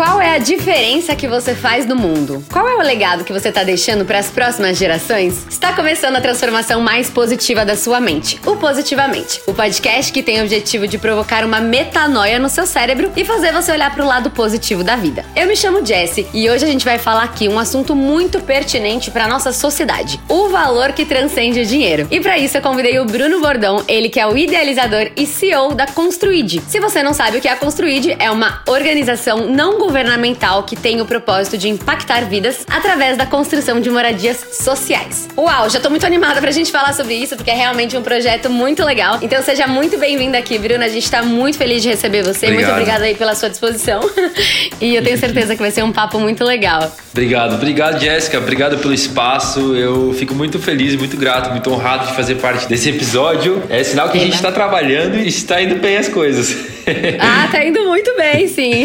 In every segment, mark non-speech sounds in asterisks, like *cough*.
Qual é a diferença que você faz no mundo? Qual é o legado que você está deixando para as próximas gerações? Está começando a transformação mais positiva da sua mente, o Positivamente, o podcast que tem o objetivo de provocar uma metanoia no seu cérebro e fazer você olhar para o lado positivo da vida. Eu me chamo Jessie e hoje a gente vai falar aqui um assunto muito pertinente para nossa sociedade: o valor que transcende o dinheiro. E para isso eu convidei o Bruno Bordão, ele que é o idealizador e CEO da Construid. Se você não sabe o que é a Construid, é uma organização não governamental que tem o propósito de impactar vidas através da construção de moradias sociais. Uau, já tô muito animada pra gente falar sobre isso, porque é realmente um projeto muito legal. Então seja muito bem-vinda aqui, Bruna. A gente tá muito feliz de receber você. Obrigado. Muito obrigada aí pela sua disposição. *laughs* e eu tenho certeza que vai ser um papo muito legal. Obrigado, obrigado, Jéssica. Obrigado pelo espaço. Eu fico muito feliz, muito grato, muito honrado de fazer parte desse episódio. É sinal que a gente está trabalhando e está indo bem as coisas. Ah, tá indo muito bem, sim.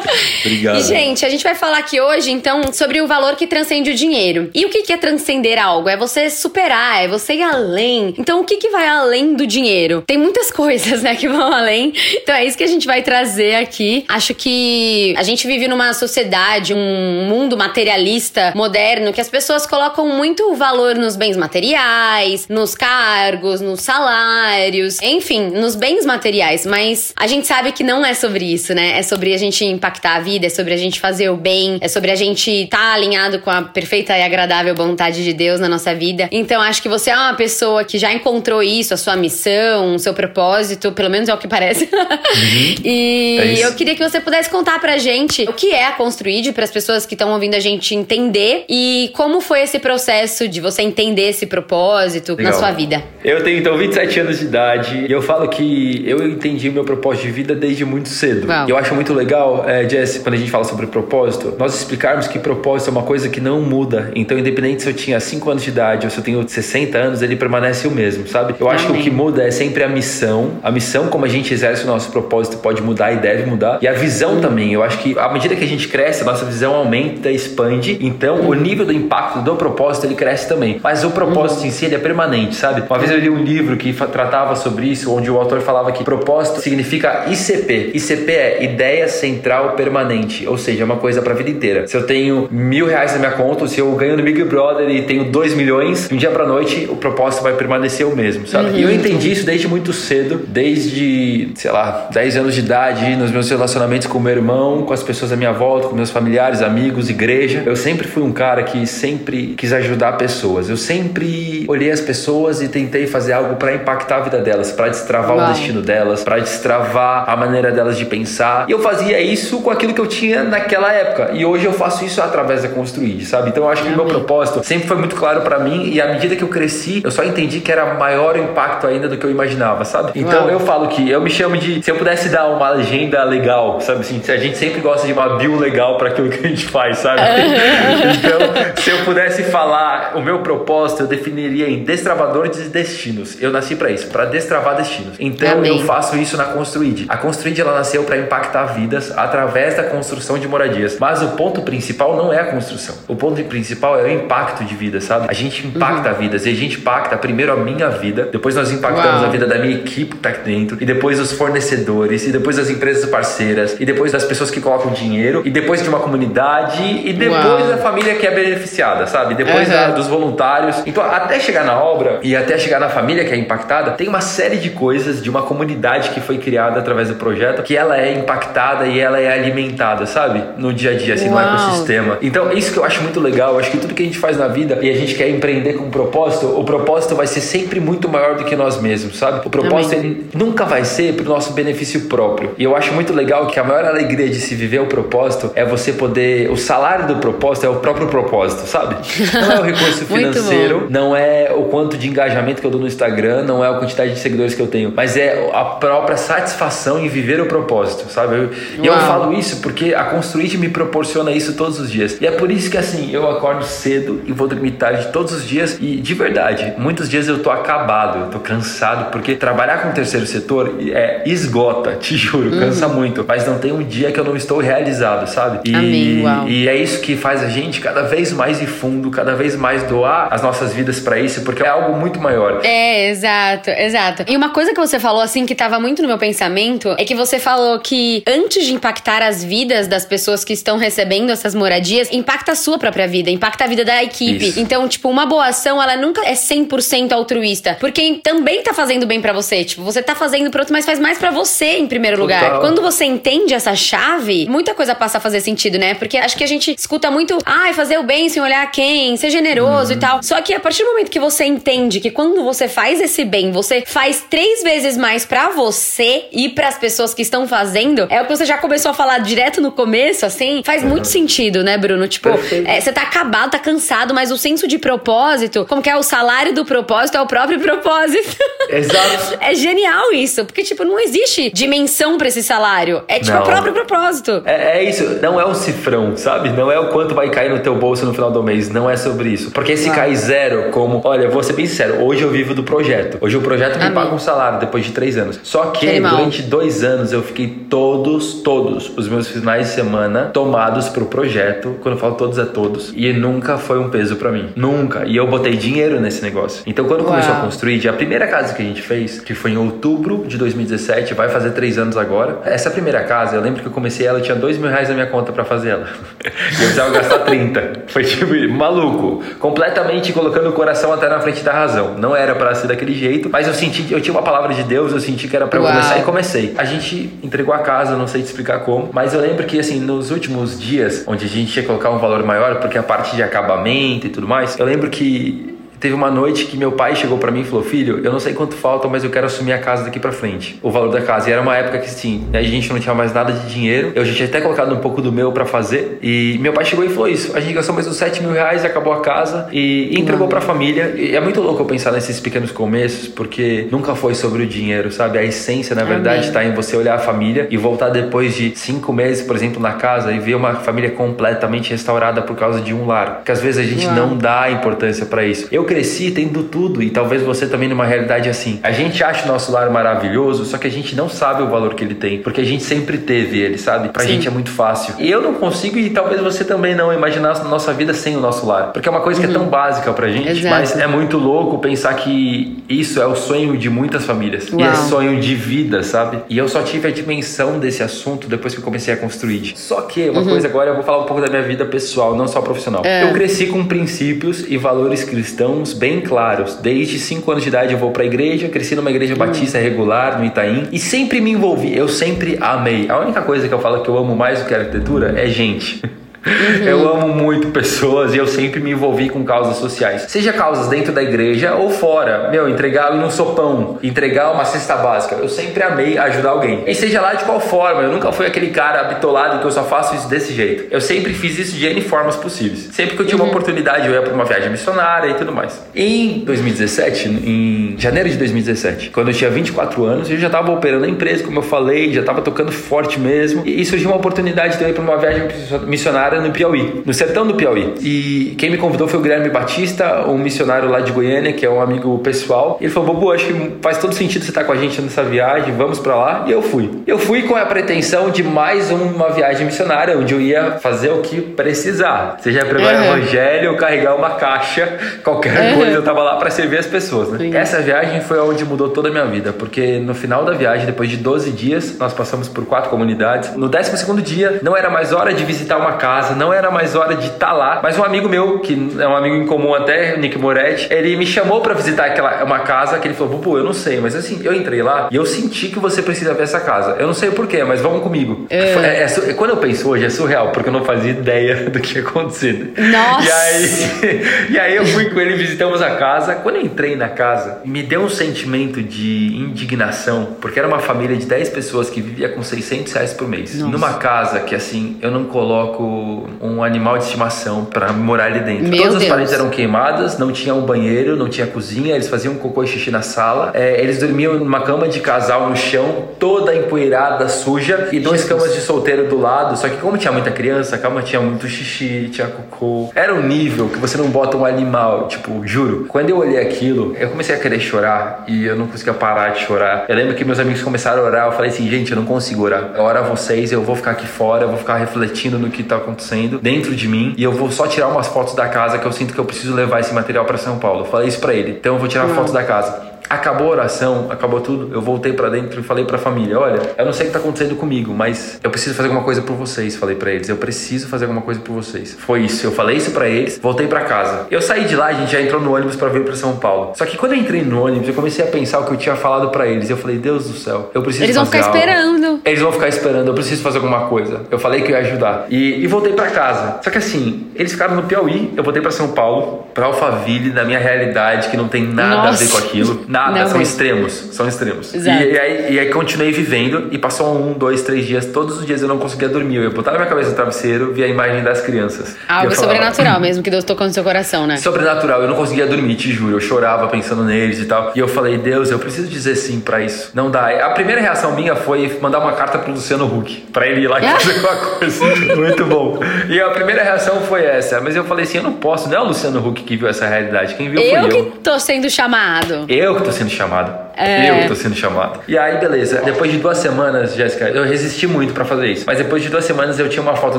*laughs* Obrigado. E, gente, a gente vai falar aqui hoje, então, sobre o valor que transcende o dinheiro. E o que é transcender algo? É você superar, é você ir além. Então, o que, que vai além do dinheiro? Tem muitas *laughs* coisas, né, que vão além. Então, é isso que a gente vai trazer aqui. Acho que a gente vive numa sociedade, um mundo materialista moderno, que as pessoas colocam muito valor nos bens materiais, nos cargos, nos salários, enfim, nos bens materiais. Mas a gente sabe que não é sobre isso, né? É sobre a gente impactar a vida, é sobre a gente fazer o bem, é sobre a gente estar tá alinhado com a perfeita e agradável vontade de Deus na nossa vida. Então acho que você é uma pessoa que já encontrou isso, a sua missão, o seu propósito, pelo menos é o que parece. *laughs* Uhum. e é eu queria que você pudesse contar pra gente o que é a Construid, para as pessoas que estão ouvindo a gente entender e como foi esse processo de você entender esse propósito Legal. na sua vida. Eu tenho então 27 anos de idade e eu falo que eu entendi o meu propósito de vida desde muito cedo. Uau. Eu acho muito legal, é, Jess, quando a gente fala sobre propósito, nós explicarmos que propósito é uma coisa que não muda. Então, independente se eu tinha 5 anos de idade ou se eu tenho 60 anos, ele permanece o mesmo, sabe? Eu acho Amém. que o que muda é sempre a missão. A missão, como a gente exerce o nosso propósito, pode mudar e deve mudar. E a visão também. Eu acho que à medida que a gente cresce, a nossa visão aumenta, expande. Então, o nível do impacto do propósito, ele cresce também. Mas o propósito em si, ele é permanente, sabe? Uma vez eu li um livro que tratava sobre isso, onde o autor falava que propósito significa ICP. ICP é Ideia Central Permanente, ou seja, é uma coisa para a vida inteira. Se eu tenho mil reais na minha conta, se eu ganho no Big Brother e tenho dois milhões, de um dia para noite o propósito vai permanecer o mesmo, sabe? Uhum. E eu entendi isso desde muito cedo, desde, sei lá, 10 anos de idade, nos meus relacionamentos com meu irmão, com as pessoas à minha volta, com meus familiares, amigos, igreja. Eu sempre fui um cara que sempre quis ajudar pessoas. Eu sempre olhei as pessoas e tentei fazer algo para impactar a vida delas, para destravar Uau. o destino delas, para destravar a maneira delas de pensar. E eu fazia isso com aquilo que eu tinha naquela época. E hoje eu faço isso através da Construir, sabe? Então eu acho que o meu propósito sempre foi muito claro para mim e à medida que eu cresci, eu só entendi que era maior o impacto ainda do que eu imaginava, sabe? Então Uau. eu falo que eu me chamo de se eu pudesse dar uma legenda legal, sabe assim, a gente sempre gosta de uma bio legal para aquilo que a gente faz, sabe? *laughs* então, se eu pudesse falar o meu propósito, eu definiria em destravadores de destinos. Eu nasci para isso, para destravar destinos. Então Amém. eu faço isso na Construid. A Construid ela nasceu para impactar vidas através da construção de moradias. Mas o ponto principal não é a construção. O ponto principal é o impacto de vida, sabe? A gente impacta uhum. vidas e a gente impacta primeiro a minha vida, depois nós impactamos Uau. a vida da minha equipe que tá aqui dentro, e depois os fornecedores, e depois as empresas parceiras, e depois das pessoas que colocam dinheiro, e depois de uma comunidade, e depois Uau. da família que é beneficiada, sabe? Depois uhum. da, dos voluntários. Então, até chegar na obra e até chegar na família que é impactada, tem uma série de coisas de uma comunidade que foi criada através através do projeto, que ela é impactada e ela é alimentada, sabe? No dia a dia, assim, Uau. no ecossistema. Então, isso que eu acho muito legal. Eu acho que tudo que a gente faz na vida e a gente quer empreender com um propósito, o propósito vai ser sempre muito maior do que nós mesmos, sabe? O propósito, ele nunca vai ser pro nosso benefício próprio. E eu acho muito legal que a maior alegria de se viver o propósito é você poder. O salário do propósito é o próprio propósito, sabe? Não é o recurso *laughs* financeiro, não é o quanto de engajamento que eu dou no Instagram, não é a quantidade de seguidores que eu tenho, mas é a própria satisfação em viver o propósito, sabe? E eu, eu falo isso porque a Construir me proporciona isso todos os dias. E é por isso que assim, eu acordo cedo e vou dormir tarde todos os dias e de verdade, muitos dias eu tô acabado, eu tô cansado porque trabalhar com o terceiro setor é esgota, te juro, uhum. cansa muito, mas não tem um dia que eu não estou realizado, sabe? E, Amém, uau. e é isso que faz a gente cada vez mais ir fundo, cada vez mais doar as nossas vidas para isso, porque é algo muito maior. É, exato, exato. E uma coisa que você falou assim que tava muito no meu pensamento é que você falou que antes de impactar as vidas vidas das pessoas que estão recebendo essas moradias impacta a sua própria vida, impacta a vida da equipe. Isso. Então, tipo, uma boa ação, ela nunca é 100% altruísta, porque também tá fazendo bem para você. Tipo, você tá fazendo pro outro, mas faz mais para você em primeiro Total. lugar. Quando você entende essa chave, muita coisa passa a fazer sentido, né? Porque acho que a gente escuta muito, ai, ah, fazer o bem sem olhar quem, ser generoso uhum. e tal. Só que a partir do momento que você entende que quando você faz esse bem, você faz três vezes mais para você e para as pessoas que estão fazendo, é o que você já começou a falar direto no começo, assim, faz uhum. muito sentido, né, Bruno? Tipo, é, você tá acabado, tá cansado, mas o senso de propósito, como que é o salário do propósito, é o próprio *laughs* propósito. Exato. é genial isso, porque, tipo, não existe dimensão para esse salário. É tipo não. o próprio propósito. É, é, isso, não é um cifrão, sabe? Não é o quanto vai cair no teu bolso no final do mês. Não é sobre isso. Porque se ah. cai zero, como, olha, vou ser bem sincero, hoje eu vivo do projeto. Hoje o projeto me Amém. paga um salário depois de três anos. Só que Animal. durante dois anos eu fiquei todos, todos os meus finais de semana tomados pro projeto. Quando eu falo todos, é todos. E nunca foi um peso para mim. Nunca. E eu botei dinheiro nesse negócio. Então quando Uau. começou a construir, a primeira casa que a gente fez, que foi em outubro de 2017, vai fazer três anos agora. Essa primeira casa, eu lembro que eu comecei ela, tinha dois mil reais na minha conta para fazer ela. *laughs* e eu precisava gastar 30. Foi tipo maluco. Completamente colocando o coração até na frente da razão. Não era para ser daquele jeito, mas eu senti, eu tinha uma palavra de Deus, eu senti que era para começar e comecei. A gente entregou a casa, não sei te explicar como, mas eu lembro que assim, nos últimos dias, onde a gente ia colocar um valor maior, porque a parte de acabamento e tudo mais, eu lembro que Teve uma noite que meu pai chegou para mim e falou: Filho, eu não sei quanto falta, mas eu quero assumir a casa daqui para frente. O valor da casa. E era uma época que sim, a gente não tinha mais nada de dinheiro. Eu já tinha até colocado um pouco do meu para fazer. E meu pai chegou e falou isso: A gente gastou mais uns 7 mil reais, acabou a casa e entregou para a família. E é muito louco eu pensar nesses pequenos começos, porque nunca foi sobre o dinheiro, sabe? A essência, na verdade, está em você olhar a família e voltar depois de cinco meses, por exemplo, na casa e ver uma família completamente restaurada por causa de um lar. Que às vezes a gente Uau. não dá importância para isso. Eu cresci tendo tudo e talvez você também numa realidade assim. A gente acha o nosso lar maravilhoso, só que a gente não sabe o valor que ele tem, porque a gente sempre teve ele, sabe? Pra Sim. gente é muito fácil. E eu não consigo e talvez você também não imaginar a nossa vida sem o nosso lar, porque é uma coisa uhum. que é tão uhum. básica pra gente, Exato. mas é muito louco pensar que isso é o sonho de muitas famílias Uau. e é sonho de vida, sabe? E eu só tive a dimensão desse assunto depois que eu comecei a construir. Só que uma uhum. coisa agora eu vou falar um pouco da minha vida pessoal, não só profissional. É. Eu cresci com princípios e valores cristãos bem claros. Desde 5 anos de idade eu vou para a igreja, cresci numa igreja hum. batista regular no Itaim e sempre me envolvi. Eu sempre amei. A única coisa que eu falo que eu amo mais do que a arquitetura é gente. Uhum. Eu amo muito pessoas e eu sempre me envolvi com causas sociais. Seja causas dentro da igreja ou fora. Meu, entregar um sopão, entregar uma cesta básica. Eu sempre amei ajudar alguém. E seja lá de qual forma, eu nunca fui aquele cara bitolado que eu só faço isso desse jeito. Eu sempre fiz isso de N formas possíveis. Sempre que eu tinha uhum. uma oportunidade, eu ia para uma viagem missionária e tudo mais. Em 2017, em janeiro de 2017, quando eu tinha 24 anos, eu já estava operando a empresa, como eu falei, já estava tocando forte mesmo. E surgiu uma oportunidade de eu ir para uma viagem missionária no Piauí, no sertão do Piauí. E quem me convidou foi o Guilherme Batista, um missionário lá de Goiânia, que é um amigo pessoal. Ele falou: Bobo, acho que faz todo sentido você estar com a gente nessa viagem, vamos para lá. E eu fui. Eu fui com a pretensão de mais uma viagem missionária, onde eu ia fazer o que precisar. Seja pregar uhum. o evangelho ou carregar uma caixa, *laughs* qualquer uhum. coisa, eu tava lá para servir as pessoas, né? Sim. Essa viagem foi onde mudou toda a minha vida, porque no final da viagem, depois de 12 dias, nós passamos por quatro comunidades. No 12 segundo dia, não era mais hora de visitar uma casa casa, não era mais hora de estar tá lá. Mas um amigo meu, que é um amigo em comum até, Nick Moretti, ele me chamou para visitar aquela uma casa que ele falou: Bubu, eu não sei, mas assim, eu entrei lá e eu senti que você precisa ver essa casa. Eu não sei porquê, mas vamos comigo. É. É, é, quando eu penso hoje, é surreal, porque eu não fazia ideia *laughs* do que ia acontecer. Nossa! E aí, *laughs* e aí eu fui com ele, visitamos a casa. Quando eu entrei na casa, me deu um sentimento de indignação, porque era uma família de 10 pessoas que vivia com 600 reais por mês. Nossa. Numa casa que, assim, eu não coloco um animal de estimação para morar ali dentro. Meu Todas as paredes eram queimadas, não tinha um banheiro, não tinha cozinha, eles faziam cocô e xixi na sala. É, eles dormiam numa cama de casal no chão, toda empoeirada, suja, e duas camas de solteiro do lado. Só que como tinha muita criança, a cama tinha muito xixi, tinha cocô. Era um nível que você não bota um animal, tipo, juro. Quando eu olhei aquilo, eu comecei a querer chorar e eu não conseguia parar de chorar. Eu lembro que meus amigos começaram a orar, eu falei assim, gente, eu não consigo orar. Ora vocês, eu vou ficar aqui fora, eu vou ficar refletindo no que tá acontecendo acontecendo dentro de mim e eu vou só tirar umas fotos da casa que eu sinto que eu preciso levar esse material para São Paulo. Eu falei isso para ele. Então eu vou tirar fotos da casa. Acabou a oração, acabou tudo. Eu voltei para dentro e falei para a família: Olha, eu não sei o que tá acontecendo comigo, mas eu preciso fazer alguma coisa por vocês. Falei para eles: Eu preciso fazer alguma coisa por vocês. Foi isso. Eu falei isso para eles, voltei para casa. Eu saí de lá, a gente já entrou no ônibus para vir para São Paulo. Só que quando eu entrei no ônibus, eu comecei a pensar o que eu tinha falado para eles. Eu falei: Deus do céu, eu preciso Eles vão ficar algo. esperando. Eles vão ficar esperando, eu preciso fazer alguma coisa. Eu falei que eu ia ajudar. E, e voltei para casa. Só que assim, eles ficaram no Piauí, eu voltei para São Paulo, pra Alphaville, na minha realidade, que não tem nada Nossa. a ver com aquilo. Nada, Não são mesmo. extremos. São extremos. E, Exato. e aí, e aí continuei vivendo e passou um, dois, três dias. Todos os dias eu não conseguia dormir. Eu na minha cabeça no travesseiro, via a imagem das crianças. Algo eu falava, sobrenatural mesmo que Deus tocou no seu coração, né? Sobrenatural, eu não conseguia dormir, te juro. Eu chorava pensando neles e tal. E eu falei, Deus, eu preciso dizer sim pra isso. Não dá. A primeira reação minha foi mandar uma carta pro Luciano Huck, pra ele ir lá e Ah. fazer alguma coisa. *laughs* Muito bom. E a primeira reação foi essa. Mas eu falei assim, eu não posso. Não é o Luciano Huck que viu essa realidade. Quem viu Eu fui eu. que tô sendo chamado. Eu tô sendo chamado. É. Eu que tô sendo chamado. E aí, beleza. Depois de duas semanas, Jéssica, eu resisti muito pra fazer isso. Mas depois de duas semanas eu tinha uma foto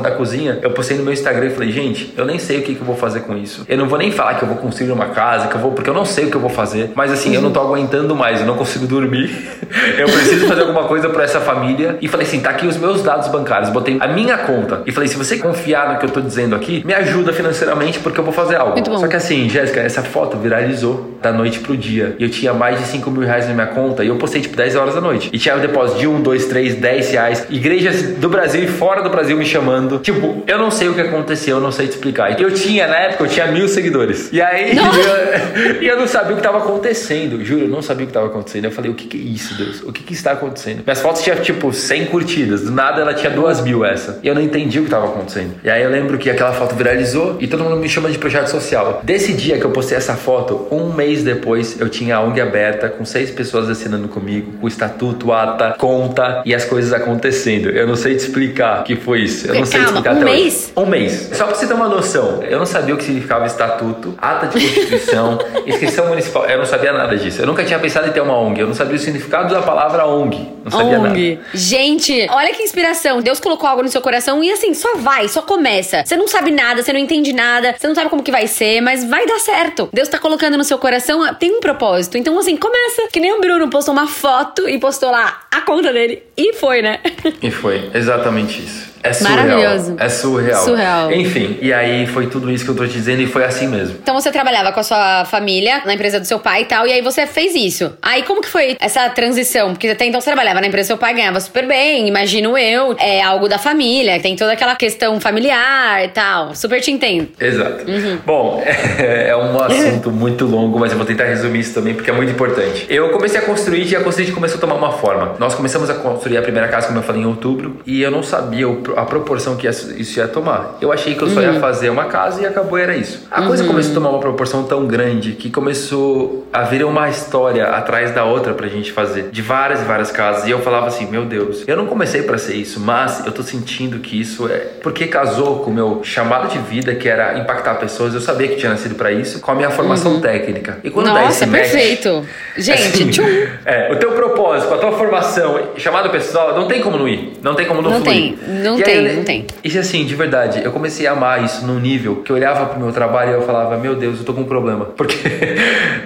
da cozinha. Eu postei no meu Instagram e falei, gente, eu nem sei o que, que eu vou fazer com isso. Eu não vou nem falar que eu vou construir uma casa, que eu vou, porque eu não sei o que eu vou fazer. Mas assim, eu não tô aguentando mais, eu não consigo dormir. *laughs* eu preciso fazer alguma coisa pra essa família. E falei assim, tá aqui os meus dados bancários. Botei a minha conta. E falei, se você confiar no que eu tô dizendo aqui, me ajuda financeiramente porque eu vou fazer algo. Só que assim, Jéssica, essa foto viralizou da noite pro dia. E eu tinha mais de 5 mil reais na minha conta e eu postei tipo 10 horas da noite. E tinha o depósito de 1, 2, 3, 10 reais. Igrejas do Brasil e fora do Brasil me chamando. Tipo, eu não sei o que aconteceu, eu não sei te explicar. Eu tinha, na época, eu tinha mil seguidores. E aí, *laughs* eu, e eu não sabia o que tava acontecendo. Juro, eu não sabia o que tava acontecendo. Eu falei, o que que é isso, Deus? O que que está acontecendo? Minhas fotos tinham, tipo, 100 curtidas. Do nada, ela tinha 2 mil essa. E eu não entendi o que tava acontecendo. E aí, eu lembro que aquela foto viralizou e todo mundo me chama de projeto social. Desse dia que eu postei essa foto, um mês depois, eu tinha a ONG aberta com seis pessoas assinando comigo, com o estatuto, ata, conta e as coisas acontecendo. Eu não sei te explicar o que foi isso. Eu não sei te Calma, explicar um até hoje. mês? Um mês. Só pra você ter uma noção, eu não sabia o que significava estatuto, ata de constituição, *laughs* inscrição municipal. Eu não sabia nada disso. Eu nunca tinha pensado em ter uma ONG. Eu não sabia o significado da palavra ONG. Não sabia nada. ONG. Gente, olha que inspiração. Deus colocou algo no seu coração e assim, só vai, só começa. Você não sabe nada, você não entende nada, você não sabe como que vai ser, mas vai dar certo. Deus tá colocando no seu coração, ah, tem um propósito. Então, assim, começa. Que nem o Bruno postou uma foto e postou lá a conta dele. E foi, né? E foi exatamente isso. É surreal. Maravilhoso. É surreal. Surreal. Enfim, e aí foi tudo isso que eu tô te dizendo e foi assim mesmo. Então você trabalhava com a sua família na empresa do seu pai e tal, e aí você fez isso. Aí como que foi essa transição? Porque até então você trabalhava na empresa do seu pai, ganhava super bem, imagino eu. É algo da família, tem toda aquela questão familiar e tal. Super te entendo. Exato. Uhum. Bom, é, *laughs* é um assunto muito longo, mas eu vou tentar resumir isso também porque é muito importante. Eu comecei a construir e a construir começou a tomar uma forma. Nós começamos a construir a primeira casa, como eu falei, em outubro, e eu não sabia o- a proporção que isso ia tomar. Eu achei que eu só Uhum. ia fazer uma casa e acabou, era isso. A coisa começou a tomar uma proporção tão grande que começou a vir uma história atrás da outra pra gente fazer, de várias e várias casas, e eu falava assim: meu Deus, eu não comecei pra ser isso, mas eu tô sentindo que isso é. Porque casou com o meu chamado de vida, que era impactar pessoas, eu sabia que tinha nascido pra isso, com a minha formação técnica. E quando dá Uhum. Nossa, esse match, perfeito. *laughs* Gente, Assim, tchum. é, o teu propósito, a tua formação, chamado pessoal, não tem como não ir. Não tem como não, Não fluir. tem, não E tem, aí, não tem. E assim, de verdade, eu comecei a amar isso num nível que eu olhava pro meu trabalho e eu falava, meu Deus, eu tô com um problema. *laughs* Porque,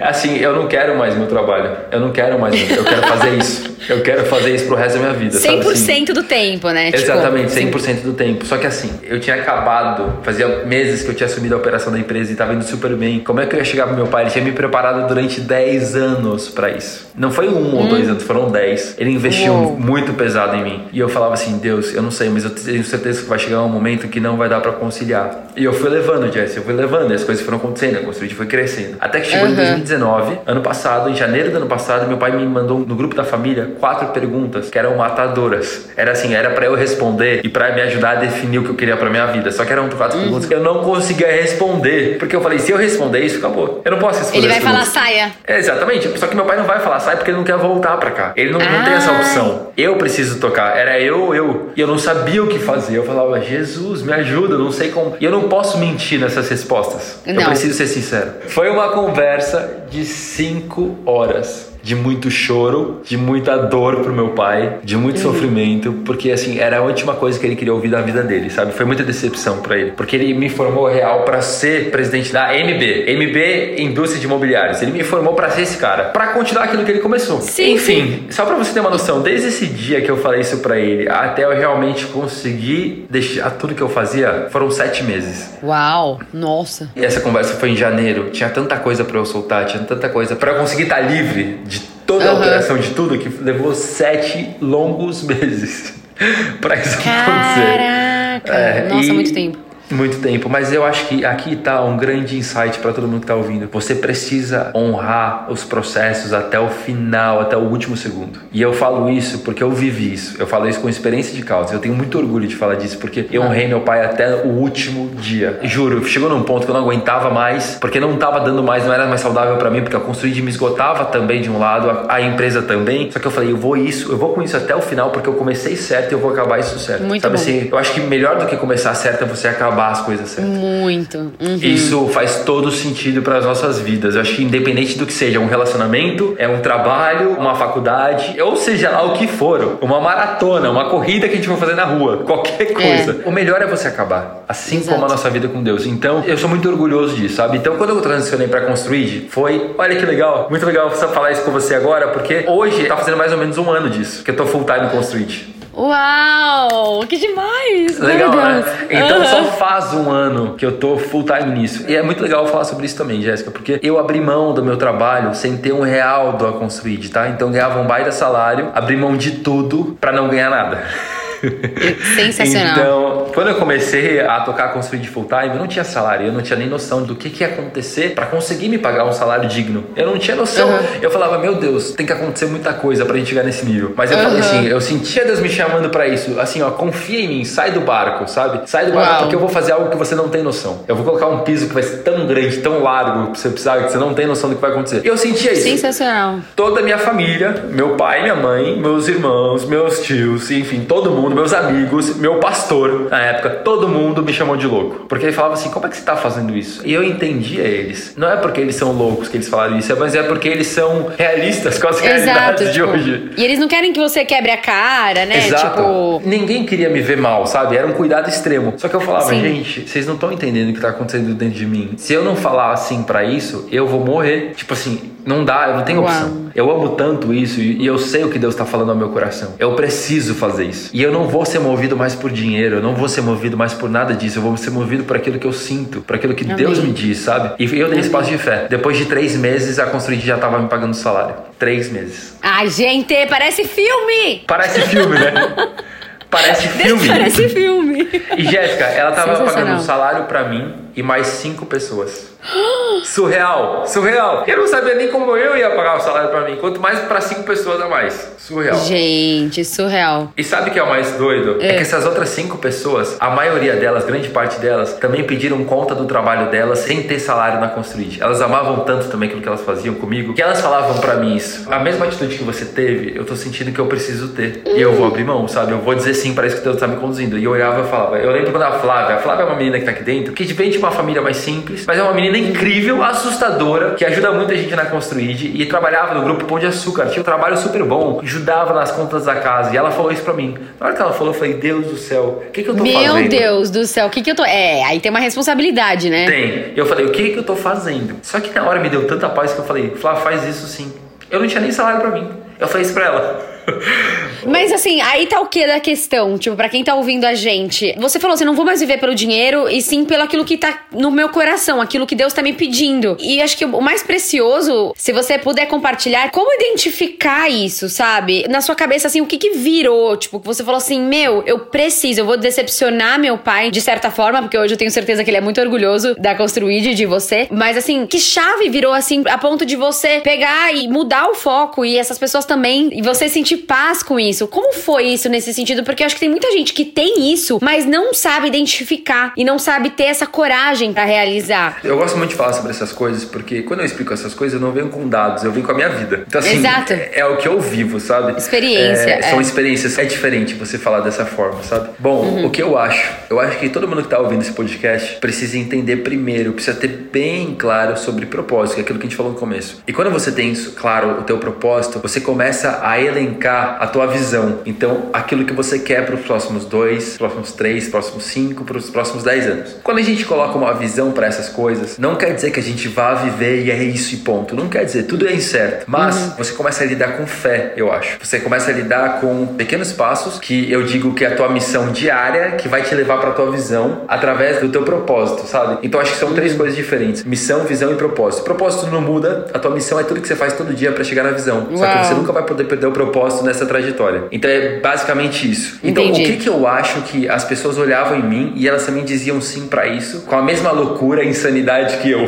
assim, eu não quero mais meu trabalho. Eu não quero mais, eu quero fazer isso. Eu quero fazer isso pro resto da minha vida. sabe 100% assim? do tempo, né? Tipo, Exatamente, assim, 100% do tempo. Só que assim, eu tinha acabado, fazia meses que eu tinha assumido a operação da empresa e tava indo super bem. Como é que eu ia chegar pro meu pai? Ele tinha me preparado durante 10 anos pra isso. Não foi um ou dois anos, foram 10. Ele investiu Hum. Uou. muito pesado em mim. E eu falava assim, Deus, eu não sei, mas eu tenho certeza que vai chegar um momento que não vai dar pra conciliar. E eu fui levando, Jess, eu fui levando, e as coisas foram acontecendo, a construção foi crescendo. Até que chegou em Aham. 2019, ano passado, em janeiro do ano passado, meu pai me mandou no grupo da família quatro perguntas que eram matadoras. Era assim, era pra eu responder e pra me ajudar a definir o que eu queria pra minha vida. Só que eram quatro Uhum. perguntas que eu não conseguia responder, porque eu falei, se eu responder isso, acabou. Eu não posso responder Ele vai falar saia. É, exatamente. Só que meu pai não vai falar sai porque ele não quer voltar pra cá. Ele não, não tem essa Ah. opção. Eu preciso tocar. Era eu, eu. E eu não sabia o que fazer. Eu falava, Jesus, me ajuda, eu não sei como. E eu não posso mentir nessas respostas. Eu Não. preciso ser sincero. Foi uma conversa de cinco horas. De muito choro, de muita dor pro meu pai, de muito uhum. sofrimento, porque assim, era a última coisa que ele queria ouvir da vida dele, sabe? Foi muita decepção para ele, porque ele me formou real para ser presidente da MB, MB Indústria de Imobiliários. Ele me formou para ser esse cara, para continuar aquilo que ele começou. Sim, Enfim, só para você ter uma noção, desde esse dia que eu falei isso para ele, até eu realmente conseguir deixar tudo que eu fazia, foram sete meses. Uau, nossa. E essa conversa foi em janeiro, tinha tanta coisa para eu soltar, tinha tanta coisa para eu conseguir estar tá livre de toda a operação de tudo que levou sete longos meses *laughs* para isso Caraca. acontecer. Caraca, é, nossa, e... muito tempo. Muito tempo, mas eu acho que aqui está um grande insight para todo mundo que está ouvindo. Você precisa honrar os processos até o final, até o último segundo. E eu falo isso porque eu vivi isso. Eu falo isso com experiência de causa. Eu tenho muito orgulho de falar disso porque eu honrei meu pai até o último dia. Juro, chegou num ponto que eu não aguentava mais, porque não estava dando mais, não era mais saudável para mim, porque a construir me esgotava também de um lado, a, a, empresa também. Só que eu falei, eu vou isso, eu vou com isso até o final porque eu comecei certo e eu vou acabar isso certo. Muito Sabe bom. assim, eu acho que melhor do que começar certo é você acabar as coisas certas. Muito. Uhum. Isso faz todo sentido para as nossas vidas. Eu acho que independente do que seja, um relacionamento, é um trabalho, uma faculdade, ou seja lá o que for, uma maratona, uma corrida que a gente vai fazer na rua, *laughs* qualquer é. coisa. É. O melhor é você acabar, assim Exato. como a nossa vida com Deus. Então, eu sou muito orgulhoso disso, sabe? Então, quando eu transicionei para construir, foi, olha que legal, muito legal falar isso com você agora, porque hoje tá fazendo mais ou menos um ano disso que eu tô full time construir. Uau, que demais! Legal, né? Então uhum. só faz um ano que eu tô full time nisso. E é muito legal falar sobre isso também, Jéssica, porque eu abri mão do meu trabalho sem ter um real do Construid, tá? Então ganhava um baita salário, abri mão de tudo para não ganhar nada. *laughs* Sensacional. então, quando eu comecei a tocar construir de full time, eu não tinha salário, eu não tinha nem noção do que, que ia acontecer para conseguir me pagar um salário digno. Eu não tinha noção. Uhum. Eu falava, meu Deus, tem que acontecer muita coisa pra gente chegar nesse nível. Mas eu uhum. falei assim, eu sentia Deus me chamando para isso. Assim, ó, confia em mim, sai do barco, sabe? Sai do barco Uau. porque eu vou fazer algo que você não tem noção. Eu vou colocar um piso que vai ser tão grande, tão largo, pra você precisar, que você não tem noção do que vai acontecer. E eu sentia isso. Sensacional. Toda a minha família, meu pai, minha mãe, meus irmãos, meus tios, enfim, todo mundo, meus amigos, meu pastor, na época, todo mundo me chamou de louco. Porque ele falava assim: como é que você tá fazendo isso? E eu entendia eles. Não é porque eles são loucos que eles falaram isso, mas é porque eles são realistas com as Exato, realidades tipo, de hoje. E eles não querem que você quebre a cara, né? Exato. Tipo... Ninguém queria me ver mal, sabe? Era um cuidado extremo. Só que eu falava, Sim. gente, vocês não estão entendendo o que tá acontecendo dentro de mim. Se eu não falar assim para isso, eu vou morrer. Tipo assim, não dá, eu não tenho Uau. opção. Eu amo tanto isso e eu sei o que Deus está falando ao meu coração. Eu preciso fazer isso. E eu não vou ser movido mais por dinheiro, eu não vou ser movido mais por nada disso. Eu vou ser movido por aquilo que eu sinto, por aquilo que Amém. Deus me diz, sabe? E eu dei esse passo de fé. Depois de três meses, a Construir já estava me pagando salário. Três meses. Ai, gente, parece filme! Parece filme, né? Parece *laughs* filme. Parece filme. E Jéssica, ela tava pagando um salário para mim e mais cinco pessoas. Surreal, surreal. Eu não sabia nem como eu ia pagar o salário para mim, quanto mais para cinco pessoas a mais. Surreal. Gente, surreal. E sabe o que é o mais doido? É. é. que essas outras cinco pessoas, a maioria delas, grande parte delas, também pediram conta do trabalho delas sem ter salário na Construid. Elas amavam tanto também aquilo que elas faziam comigo, que elas falavam para mim isso. A mesma atitude que você teve, eu tô sentindo que eu preciso ter. E eu vou abrir mão, sabe? Eu vou dizer sim para isso que Deus tá me conduzindo. E eu olhava e falava. Eu lembro quando a Flávia, a Flávia é uma menina que tá aqui dentro, que vem de uma família mais simples, mas é uma menina incrível, assustadora, que ajuda muita gente na Construid e trabalhava no grupo Pão de Açúcar. Tinha um trabalho super bom, ajudava nas contas da casa. E ela falou isso pra mim. Na hora que ela falou, eu falei, Deus do céu, o que, que eu tô Meu fazendo? Meu Deus do céu, o que, que eu tô. É, aí tem uma responsabilidade, né? Tem. Eu falei, o que, que eu tô fazendo? Só que na hora me deu tanta paz que eu falei, Flá, faz isso sim. Eu não tinha nem salário pra mim. Eu falei isso pra ela. Mas assim, aí tá o que da questão? Tipo, pra quem tá ouvindo a gente, você falou assim: não vou mais viver pelo dinheiro, e sim pelo aquilo que tá no meu coração, aquilo que Deus tá me pedindo. E acho que o mais precioso, se você puder compartilhar, como identificar isso, sabe? Na sua cabeça, assim, o que que virou? Tipo, que você falou assim: meu, eu preciso, eu vou decepcionar meu pai de certa forma, porque hoje eu tenho certeza que ele é muito orgulhoso da Construid de você. Mas assim, que chave virou assim, a ponto de você pegar e mudar o foco e essas pessoas também, e você sentir paz com isso? Como foi isso nesse sentido? Porque eu acho que tem muita gente que tem isso, mas não sabe identificar e não sabe ter essa coragem para realizar. Eu gosto muito de falar sobre essas coisas, porque quando eu explico essas coisas, eu não venho com dados, eu venho com a minha vida. Então, assim, Exato. É, é o que eu vivo, sabe? Experiência. É, é. São experiências. É diferente você falar dessa forma, sabe? Bom, uhum. o que eu acho? Eu acho que todo mundo que tá ouvindo esse podcast precisa entender primeiro, precisa ter bem claro sobre propósito, que é aquilo que a gente falou no começo. E quando você tem isso claro, o teu propósito, você começa a elencar a tua visão. Então, aquilo que você quer para os próximos dois, próximos três, próximos cinco, para os próximos dez anos. Quando a gente coloca uma visão para essas coisas, não quer dizer que a gente vá viver e é isso e ponto. Não quer dizer, tudo é incerto. Mas uhum. você começa a lidar com fé, eu acho. Você começa a lidar com pequenos passos que eu digo que é a tua missão diária que vai te levar para tua visão através do teu propósito, sabe? Então acho que são três uhum. coisas diferentes: missão, visão e propósito. Propósito não muda, a tua missão é tudo que você faz todo dia para chegar na visão. Uau. Só que você nunca vai poder perder o propósito nessa trajetória. Então é basicamente isso. Então Entendi. o que que eu acho que as pessoas olhavam em mim e elas também diziam sim para isso, com a mesma loucura e insanidade que eu.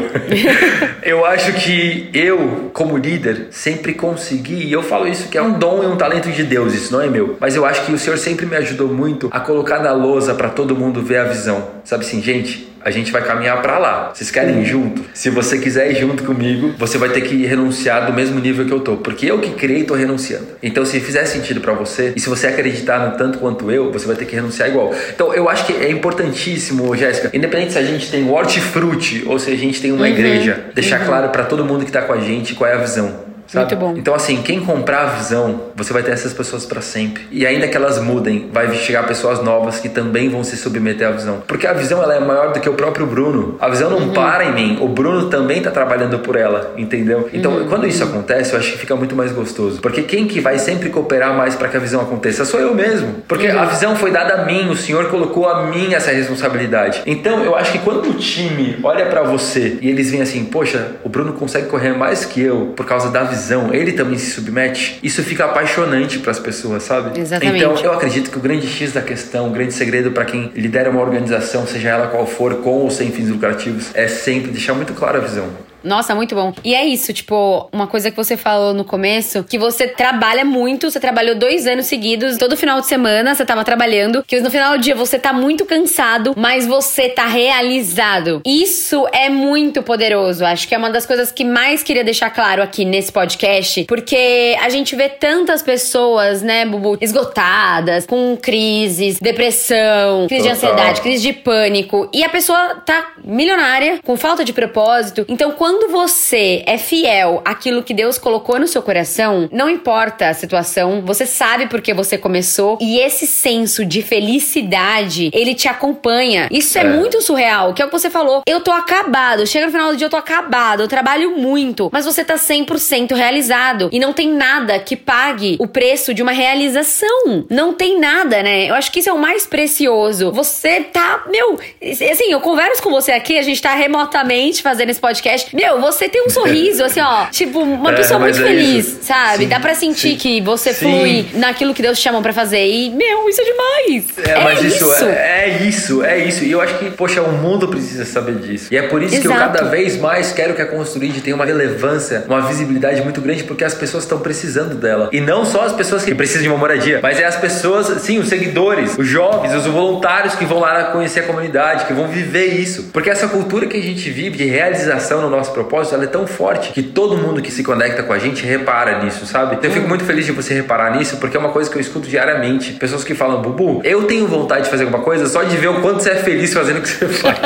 *laughs* eu acho que eu, como líder, sempre consegui, e eu falo isso que é um dom e um talento de Deus, isso não é meu. Mas eu acho que o Senhor sempre me ajudou muito a colocar na lousa para todo mundo ver a visão. Sabe assim, gente, a gente vai caminhar para lá. Vocês querem ir junto? Se você quiser ir junto comigo, você vai ter que renunciar do mesmo nível que eu tô, porque eu que criei tô renunciando. Então, se fizer sentido para você e se você acreditar no tanto quanto eu, você vai ter que renunciar igual. Então, eu acho que é importantíssimo, Jéssica, independente se a gente tem hortifruti ou se a gente tem uma uhum, igreja, deixar uhum. claro para todo mundo que tá com a gente qual é a visão. Sabe? Muito bom. Então, assim, quem comprar a visão, você vai ter essas pessoas para sempre. E ainda que elas mudem, vai chegar pessoas novas que também vão se submeter à visão. Porque a visão ela é maior do que o próprio Bruno. A visão não uhum. para em mim. O Bruno também tá trabalhando por ela, entendeu? Então, uhum. quando isso acontece, eu acho que fica muito mais gostoso. Porque quem que vai sempre cooperar mais para que a visão aconteça sou eu mesmo. Porque uhum. a visão foi dada a mim, o Senhor colocou a mim essa responsabilidade. Então, eu acho que quando o time olha para você e eles veem assim, poxa, o Bruno consegue correr mais que eu por causa da visão visão, ele também se submete, isso fica apaixonante para as pessoas, sabe? Exatamente. Então, eu acredito que o grande X da questão, o grande segredo para quem lidera uma organização, seja ela qual for, com ou sem fins lucrativos, é sempre deixar muito clara a visão. Nossa, muito bom. E é isso, tipo, uma coisa que você falou no começo, que você trabalha muito, você trabalhou dois anos seguidos, todo final de semana você tava trabalhando, que no final do dia você tá muito cansado, mas você tá realizado. Isso é muito poderoso. Acho que é uma das coisas que mais queria deixar claro aqui nesse podcast, porque a gente vê tantas pessoas, né, Bubu, esgotadas, com crises, depressão, crise Total. de ansiedade, crise de pânico, e a pessoa tá milionária, com falta de propósito. Então, quando quando você é fiel àquilo que Deus colocou no seu coração, não importa a situação, você sabe porque você começou e esse senso de felicidade, ele te acompanha. Isso é, é muito surreal, que é o que você falou. Eu tô acabado, chega no final do dia eu tô acabado, eu trabalho muito, mas você tá 100% realizado e não tem nada que pague o preço de uma realização. Não tem nada, né? Eu acho que isso é o mais precioso. Você tá, meu, assim, eu converso com você aqui, a gente tá remotamente fazendo esse podcast. Meu, meu, você tem um sorriso, assim, ó. *laughs* Tipo, uma é, pessoa muito é feliz, isso. sabe? Sim, Dá pra sentir sim. que você sim. flui naquilo que Deus te chamou pra fazer. E, meu, isso é demais. É, é mas isso, isso. É, é, isso, é isso. E eu acho que, poxa, o mundo precisa saber disso. E é por isso Exato. que eu cada vez mais quero que a Construid tenha uma relevância, uma visibilidade muito grande, porque as pessoas estão precisando dela. E não só as pessoas que precisam de uma moradia, mas é as pessoas, sim, os seguidores, os jovens, os voluntários que vão lá conhecer a comunidade, que vão viver isso. Porque essa cultura que a gente vive de realização no nosso propósito, ela é tão forte que todo mundo que se conecta com a gente repara nisso, sabe? Então eu fico muito feliz de você reparar nisso, porque é uma coisa que eu escuto diariamente. Pessoas que falam, Bubu, eu tenho vontade de fazer alguma coisa só de ver o quanto você é feliz fazendo o que você *laughs* faz.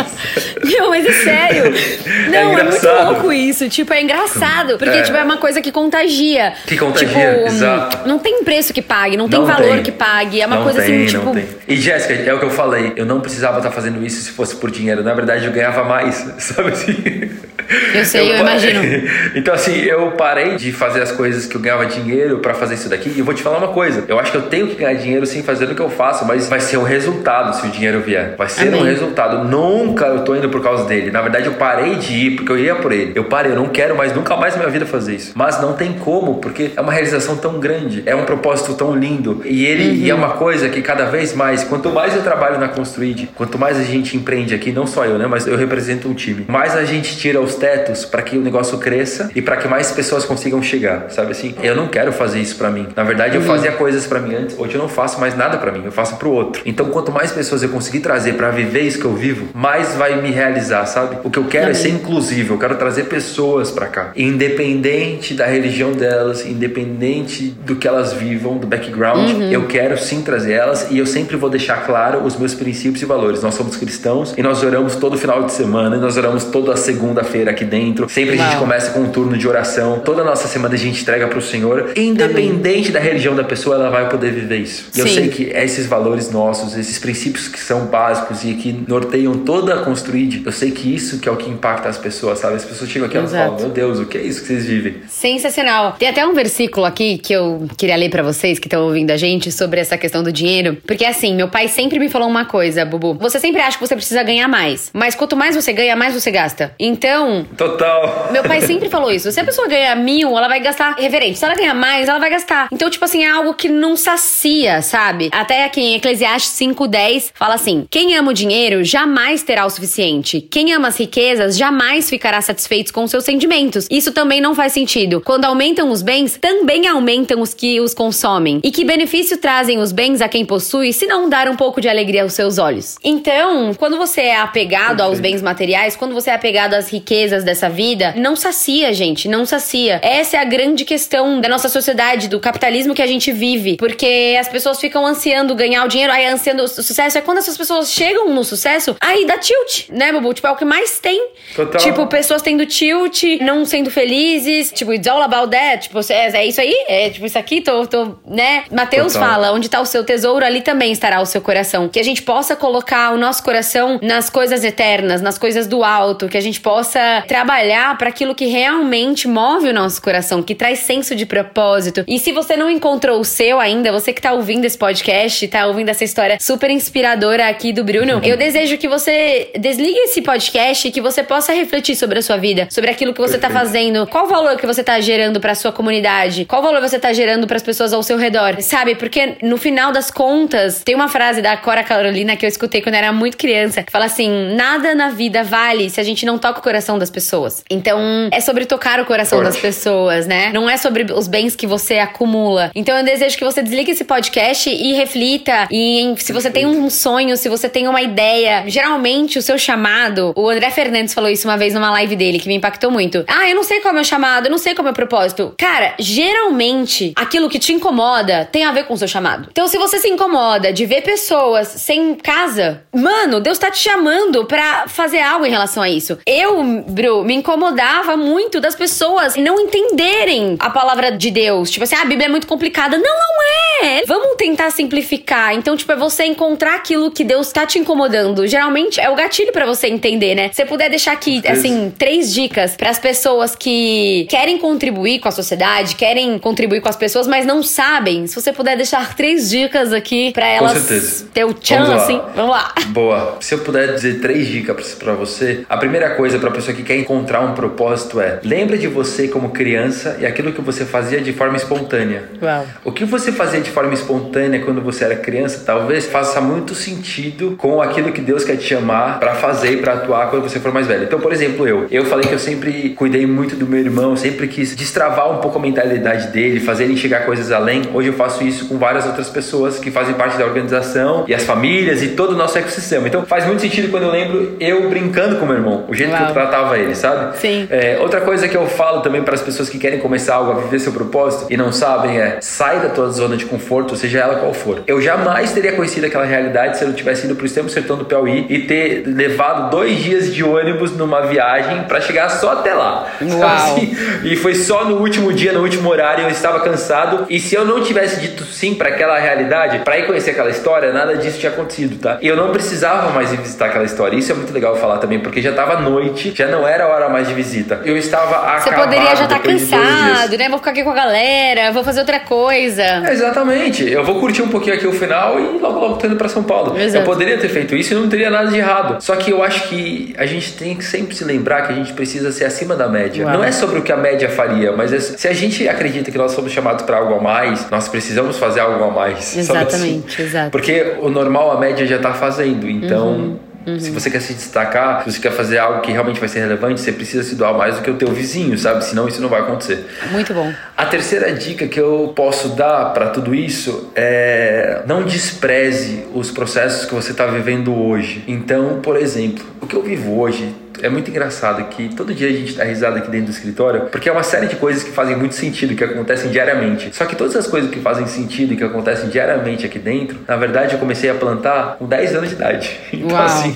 *laughs* Não, mas é sério. *laughs* É Não, é, é, muito louco isso. Tipo, é engraçado. Porque, é. tipo, é uma coisa que contagia. Que contagia, tipo, exato. Não tem preço que pague, não tem não valor tem. que pague. É uma não coisa tem, assim, tipo. Tem. E Jéssica, é o que eu falei. Eu não precisava estar fazendo isso se fosse por dinheiro. Na verdade, eu ganhava mais, sabe assim? Eu sei, eu, eu imagino. *laughs* então, assim, eu parei de fazer as coisas que eu ganhava dinheiro para fazer isso daqui. E eu vou te falar uma coisa: eu acho que eu tenho que ganhar dinheiro sim fazendo o que eu faço, mas vai ser um resultado se o dinheiro vier. Vai ser Amém. um resultado. Nunca eu tô indo por causa dele. Na verdade, eu parei de ir porque eu ia por ele. Eu parei, eu não quero mais, nunca mais na minha vida fazer isso. Mas não tem como, porque é uma realização tão grande, é um propósito tão lindo. E ele uhum. e é uma coisa que cada vez mais, quanto mais eu trabalho na Construid, quanto mais a gente empreende aqui, não só eu, né? Mas eu represento um time. Mais a gente tira os tetos para que o negócio cresça e para que mais pessoas consigam chegar, sabe assim? Eu não quero fazer isso para mim. Na verdade, eu uhum. fazia coisas para mim antes, hoje eu não faço mais nada para mim, eu faço pro outro. Então, quanto mais pessoas eu conseguir trazer para viver isso que eu vivo, mais vai me realizar, sabe? O que eu quero é ser inclusivo, eu quero trazer pessoas para cá, independente da religião delas, independente do que elas vivam, do background, uhum. eu quero sim trazer elas e eu sempre vou deixar claro os meus princípios e valores. Nós somos cristãos e nós oramos todo final de semana, e nós oramos toda segunda-feira aqui dentro. Sempre Uau. a gente começa com um turno de oração. Toda a nossa semana a gente entrega para o Senhor. Independente Amém. da religião da pessoa, ela vai poder viver isso. E eu sei que esses valores nossos, esses princípios que são básicos e que norteiam toda a construir, eu sei que isso que é o que impacta as pessoas, sabe? As pessoas chegam aqui e falam, meu Deus, o que é isso que vocês vivem? Sensacional. Tem até um versículo aqui que eu queria ler para vocês que estão ouvindo a gente sobre essa questão do dinheiro. Porque assim, meu pai sempre me falou uma coisa, Bubu. Você sempre acha que você precisa ganhar mais. Mas quanto mais você ganha, mais você gasta. Então. Total. Meu pai sempre falou isso. Se a pessoa ganha mil, ela vai gastar reverente. Se ela ganha mais, ela vai gastar. Então, tipo assim, é algo que não sacia, sabe? Até aqui em Eclesiastes 5,10 fala assim: quem ama o dinheiro jamais terá o suficiente. Quem ama as riquezas jamais ficará satisfeito com seus sentimentos. Isso também não faz sentido. Quando aumentam os bens, também aumentam os que os consomem. E que benefício trazem os bens a quem possui se não dar um pouco de alegria aos seus olhos? Então, quando você é apegado aos bens materiais, quando você é apegado às riquezas dessa vida, não sacia, gente, não sacia. Essa é a grande questão da nossa sociedade, do capitalismo que a gente vive, porque as pessoas ficam ansiando ganhar o dinheiro, aí ansiando o sucesso. É quando essas pessoas chegam no sucesso, aí dá tilt, né, Bubu? Tipo, é o que mais tem. Total. Tipo, pessoas tendo tilt, não sendo felizes, tipo, it's all about that. Tipo, é, é isso aí? É tipo isso aqui, tô, tô né? Mateus fala, onde tá o seu tesouro, ali também estará o seu coração. Que a gente possa colocar o nosso coração nas coisas eternas, nas coisas do alto, que a gente possa trabalhar para aquilo que realmente move o nosso coração, que traz senso de propósito. E se você não encontrou o seu ainda, você que tá ouvindo esse podcast, tá ouvindo essa história super inspiradora aqui do Bruno, *laughs* eu desejo que você desligue esse podcast e que você possa refletir sobre a sua vida, sobre aquilo que você tá fazendo, qual o valor que você tá gerando para sua comunidade, qual valor você tá gerando para as pessoas ao seu redor, sabe? Porque no final das contas, tem uma frase da Cora Carolina que eu escutei quando eu era muito criança, que fala assim: nada na vida vale se a gente não toca o coração das pessoas. Então, é sobre tocar o coração das pessoas, né? Não é sobre os bens que você acumula. Então, eu desejo que você desligue esse podcast e reflita. E se você tem um sonho, se você tem uma ideia, geralmente o seu chamado, o André Fernandes falou isso uma vez numa live dele que me impactou muito. Ah, eu não sei qual é o meu chamado, eu não sei qual é o meu propósito. Cara, geralmente aquilo que te incomoda tem a ver com o seu chamado. Então, se você se incomoda de ver pessoas sem casa, mano, Deus tá te chamando pra fazer algo em relação a isso. Eu, Bru, me incomodava muito das pessoas não entenderem a palavra de Deus. Tipo assim, ah, a Bíblia é muito complicada. Não, não é. Vamos tentar simplificar. Então, tipo, é você encontrar aquilo que Deus tá te incomodando. Geralmente é o gatilho para você entender, né? Se você puder deixar aqui, assim, três dicas para as pessoas que querem contribuir com a sociedade, querem contribuir com as pessoas, mas não sabem. Se você puder deixar três dicas aqui para elas ter o chance, assim, vamos lá. Boa. Se eu puder dizer três dicas para você, a primeira coisa para pessoa que quer encontrar um propósito é: lembre de você como criança e aquilo que você fazia de forma espontânea. Uau. O que você fazia de forma espontânea quando você era criança, talvez faça muito sentido com aquilo que Deus quer te chamar para fazer e para atuar quando você for mais velho. Então, por exemplo, eu, eu falei que eu sempre cuidei muito do meu irmão, sempre quis destravar um pouco a mentalidade dele, fazer ele enxergar coisas além. Hoje eu faço isso com várias outras pessoas que fazem parte da organização e as famílias e todo o nosso ecossistema. Então, faz muito sentido quando eu lembro eu brincando com meu irmão, o jeito Uau. que eu tratava ele, sabe? Sim. É, outra coisa que eu falo também para as pessoas que querem começar algo, a viver seu propósito e não sabem é sai da tua zona de conforto, seja ela qual for. Eu jamais teria conhecido aquela realidade se eu não tivesse ido pro extremo sertão do Piauí e ter levado dois dias de ônibus numa viagem para chegar só até lá. Uau. Assim? E foi só no último dia, no último horário, eu estava cansado. E se eu não tivesse dito sim para aquela realidade, para ir conhecer aquela história, nada disso tinha acontecido, tá? E eu não precisava mais ir visitar aquela história. Isso é muito legal falar também, porque já estava noite, já não era hora mais de visita. Eu estava acabado. Você poderia já estar tá cansado, né? Vou ficar aqui com a galera, vou fazer outra coisa. É, exatamente. Eu vou curtir um pouquinho aqui o final e logo logo tô indo para São Paulo. Exato. Eu poderia ter feito isso e não teria nada de errado. Só que eu acho que a gente tem que sempre se lembrar que a gente precisa ser acima da média. Uau. Não é sobre o que a média faria, mas é, se a gente acredita que nós somos chamados para algo a mais, nós precisamos fazer algo a mais. Exatamente, assim? exato. Porque o normal a média já tá fazendo, então. Uhum Uhum. Se você quer se destacar, se você quer fazer algo que realmente vai ser relevante, você precisa se doar mais do que o teu vizinho, sabe? Senão isso não vai acontecer. Muito bom. A terceira dica que eu posso dar para tudo isso é não despreze os processos que você está vivendo hoje. Então, por exemplo, o que eu vivo hoje é muito engraçado que todo dia a gente dá risada aqui dentro do escritório, porque é uma série de coisas que fazem muito sentido, que acontecem diariamente. Só que todas as coisas que fazem sentido e que acontecem diariamente aqui dentro, na verdade eu comecei a plantar com 10 anos de idade. *laughs* Então, Uau. assim,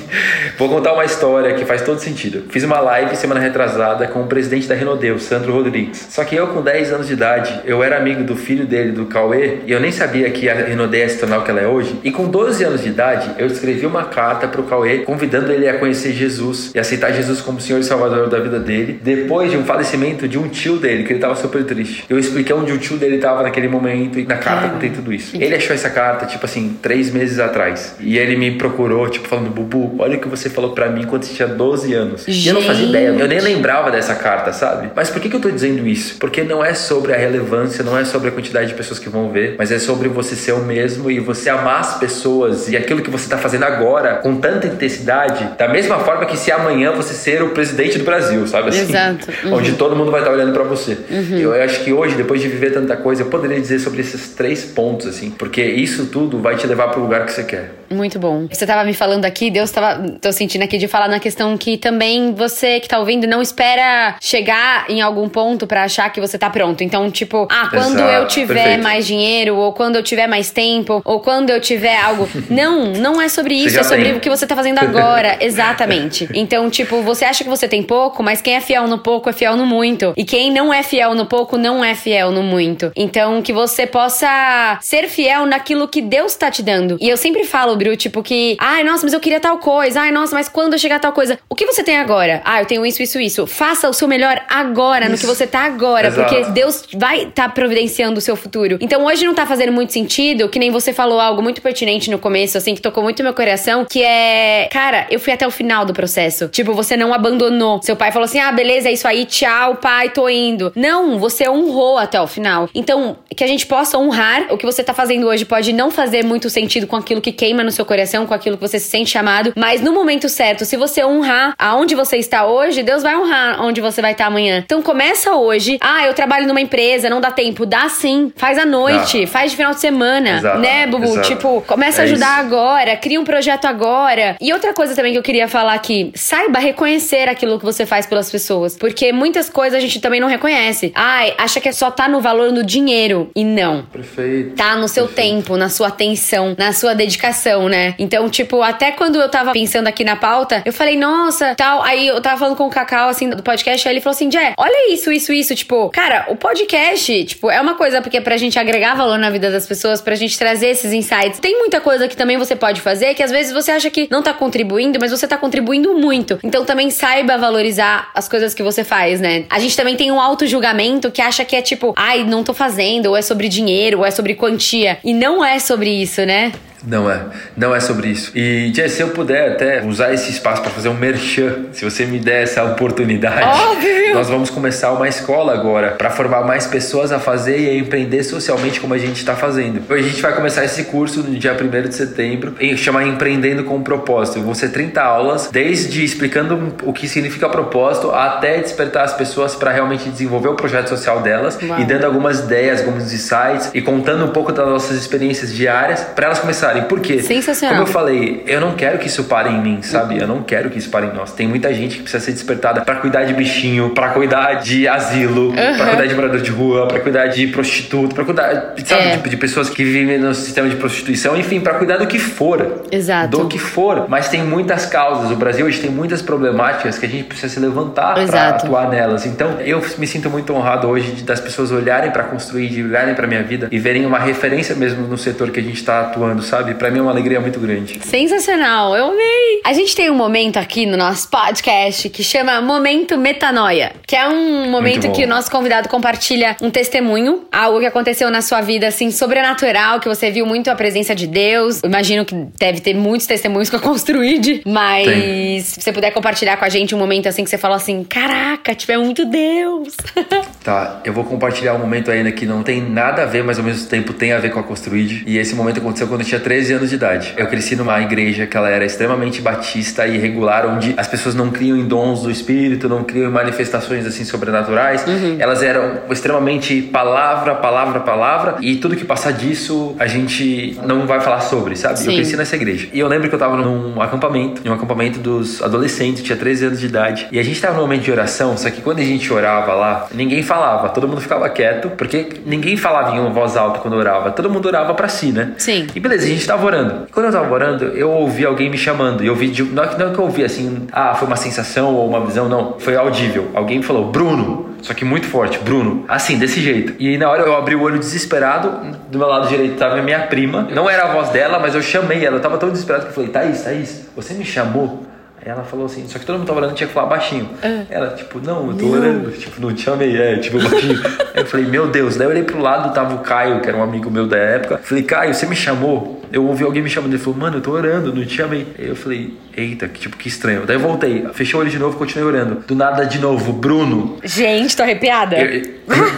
vou contar uma história que faz todo sentido. Fiz uma live semana retrasada com o presidente da Renodeu, Sandro Rodrigues. Só que eu, com 10 anos de idade, eu era amigo do filho dele, do Cauê, e eu nem sabia que a Renodeu ia se tornar o que ela é hoje. E com 12 anos de idade, eu escrevi uma carta pro Cauê, convidando ele a conhecer Jesus e aceitar Jesus como Senhor e Salvador da vida dele, depois de um falecimento de um tio dele, que ele estava super triste. Eu expliquei onde o tio dele estava naquele momento e na carta contei tudo isso. Ele achou essa carta, tipo assim, três meses atrás. E ele me procurou, tipo, falando, Bubu, olha o que você falou para mim quando você tinha 12 anos. Gente. E eu não fazia ideia, eu nem lembrava dessa carta, sabe? Mas por que, que eu tô dizendo isso? Porque não é sobre a relevância, não é sobre a quantidade de pessoas que vão ver, mas é sobre você ser o mesmo e você amar as pessoas e aquilo que você tá fazendo agora com tanta intensidade, da mesma forma que se amanhã você ser o presidente do Brasil, sabe assim? Exato. *laughs* Uhum. Onde todo mundo vai estar olhando para você. Uhum. Eu acho que hoje, depois de viver tanta coisa, eu poderia dizer sobre esses três pontos, assim, porque isso tudo vai te levar para o lugar que você quer. Muito bom. Você estava me falando aqui, Deus estava, tô sentindo aqui de falar na questão que também você que tá ouvindo não espera chegar em algum ponto para achar que você tá pronto. Então, tipo, ah, quando Exato, eu tiver perfeito. mais dinheiro, ou quando eu tiver mais tempo, ou quando eu tiver algo. *laughs* não, não é sobre isso, é sobre tem. o que você tá fazendo agora. *laughs* Exatamente. Então, tipo, você acha que você tem pouco, mas quem é fiel no pouco é fiel no muito. E quem não é fiel no pouco não é fiel no muito. Então, que você possa ser fiel naquilo que Deus tá te dando. E eu sempre falo, Tipo que, ai, nossa, mas eu queria tal coisa. Ai, nossa, mas quando eu chegar a tal coisa, o que você tem agora? Ah, eu tenho isso, isso, isso. Faça o seu melhor agora, isso. no que você tá agora, Exato. porque Deus vai estar tá providenciando o seu futuro. Então, hoje não tá fazendo muito sentido, que nem você falou algo muito pertinente no começo, assim, que tocou muito meu coração, que é, cara, eu fui até o final do processo. Tipo, você não abandonou seu pai falou assim: ah, beleza, é isso aí, tchau, pai, tô indo. Não, você honrou até o final. Então, que a gente possa honrar o que você tá fazendo hoje pode não fazer muito sentido com aquilo que queima no seu coração, com aquilo que você se sente chamado, mas no momento certo, se você honrar aonde você está hoje, Deus vai honrar onde você vai estar amanhã. Então começa hoje. Ah, eu trabalho numa empresa, não dá tempo. Dá sim. Faz à noite, faz de final de semana, Exato. né, Bubu? Exato. Tipo, começa é a ajudar isso. agora, cria um projeto agora. E outra coisa também que eu queria falar aqui, saiba reconhecer aquilo que você faz pelas pessoas. Porque muitas coisas a gente também não reconhece. Ai, acha que é só tá no valor no dinheiro. E não. Perfeito. Tá no seu Perfeito. tempo, na sua atenção, na sua dedicação, né? Então, tipo, até quando eu tava pensando aqui na pauta, eu falei, nossa, tal. Aí eu tava falando com o Cacau, assim, do podcast, aí ele falou assim: Jé, olha isso, isso, isso. Tipo, cara, o podcast, tipo, é uma coisa porque pra gente agregar valor na vida das pessoas, pra gente trazer esses insights. Tem muita coisa que também você pode fazer que às vezes você acha que não tá contribuindo, mas você tá contribuindo muito. Então também saiba valorizar as coisas que você faz, né? A gente também tem um auto-julgamento que acha que é tipo, ai, não tô fazendo, ou é sobre dinheiro, ou é sobre quantia. E não é sobre isso, né? Não é, não é sobre isso. E, Jess, se eu puder até usar esse espaço para fazer um merchan, se você me der essa oportunidade, Óbvio. nós vamos começar uma escola agora para formar mais pessoas a fazer e a empreender socialmente como a gente está fazendo. A gente vai começar esse curso no dia 1 de setembro, e chamar Empreendendo com Propósito. Vão ser 30 aulas, desde explicando o que significa propósito até despertar as pessoas para realmente desenvolver o projeto social delas Uau. e dando algumas ideias, alguns insights e contando um pouco das nossas experiências diárias para elas começarem por quê? Sensacional. Como eu falei, eu não quero que isso pare em mim, sabe? Eu não quero que isso pare em nós. Tem muita gente que precisa ser despertada para cuidar de bichinho, para cuidar de asilo, uhum. para cuidar de morador de rua, para cuidar de prostituto, para cuidar, sabe, é. de, de, pessoas que vivem no sistema de prostituição, enfim, para cuidar do que for. Exato. Do que for. Mas tem muitas causas. O Brasil hoje tem muitas problemáticas que a gente precisa se levantar para atuar nelas. Então, eu me sinto muito honrado hoje de, das pessoas olharem para construir, de olharem para minha vida e verem uma referência mesmo no setor que a gente está atuando, sabe? Sabe? Para mim é uma alegria muito grande. Sensacional, eu amei. A gente tem um momento aqui no nosso podcast que chama Momento Metanoia, que é um momento que o nosso convidado compartilha um testemunho, algo que aconteceu na sua vida assim sobrenatural, que você viu muito a presença de Deus. Eu imagino que deve ter muitos testemunhos eu *laughs* construí, mas tem. se você puder compartilhar com a gente um momento assim que você falou assim, caraca, tiver muito Deus. *laughs* tá, eu vou compartilhar um momento ainda que não tem nada a ver, mas ao mesmo tempo tem a ver com a Construid. E esse momento aconteceu quando eu tinha 13 13 anos de idade. Eu cresci numa igreja que ela era extremamente batista e regular, onde as pessoas não criam em dons do espírito, não criam em manifestações assim sobrenaturais. Uhum. Elas eram extremamente palavra, palavra, palavra, e tudo que passar disso a gente não vai falar sobre, sabe? Sim. Eu cresci nessa igreja. E eu lembro que eu tava num acampamento, em um acampamento dos adolescentes, tinha 13 anos de idade, e a gente tava num momento de oração, só que quando a gente orava lá, ninguém falava, todo mundo ficava quieto, porque ninguém falava em voz alta quando orava, todo mundo orava para si, né? Sim. E beleza, a gente tava orando. E quando eu tava orando, eu ouvi alguém me chamando, e eu ouvi, de, não, é não é que eu ouvi assim, ah, foi uma sensação ou uma visão, não, foi audível. Alguém me falou, Bruno, só que muito forte, Bruno, assim, desse jeito. E na hora eu abri o olho desesperado, do meu lado direito tava minha prima, não era a voz dela, mas eu chamei ela, eu tava tão desesperado que eu falei, Thaís, Thaís, você me chamou? ela falou assim, só que todo mundo tava orando, tinha que falar baixinho. Ah. Ela, tipo, não, eu tô não. orando, tipo, não te chamei, é, tipo, baixinho. *laughs* Aí eu falei, meu Deus, daí eu olhei pro lado, tava o Caio, que era um amigo meu da época. Falei, Caio, você me chamou? Eu ouvi alguém me chamando, ele falou, mano, eu tô orando, não te chamei. Aí eu falei, eita, que tipo, que estranho. Daí eu voltei, fechei o olho de novo, continuei orando. Do nada, de novo, Bruno. Gente, tô arrepiada.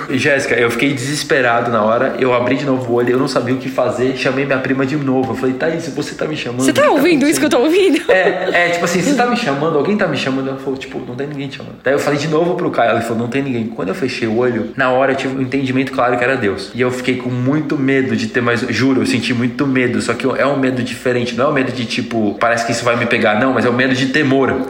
Jéssica, eu fiquei desesperado na hora, eu abri de novo o olho, eu não sabia o que fazer, chamei minha prima de novo. Eu falei, Thaís, você tá me chamando? Você tá, tá ouvindo tá isso que eu tô ouvindo? É, é, tipo assim, você tá me chamando, alguém tá me chamando? Ela falou, tipo, não tem ninguém te chamando. Daí eu falei de novo pro Caio, ela falou, não tem ninguém. Quando eu fechei o olho, na hora eu tive um entendimento claro que era Deus. E eu fiquei com muito medo de ter mais, juro, eu senti muito medo, só que é um medo diferente, não é um medo de tipo, parece que isso vai me pegar, não, mas é um medo de temor, uhum.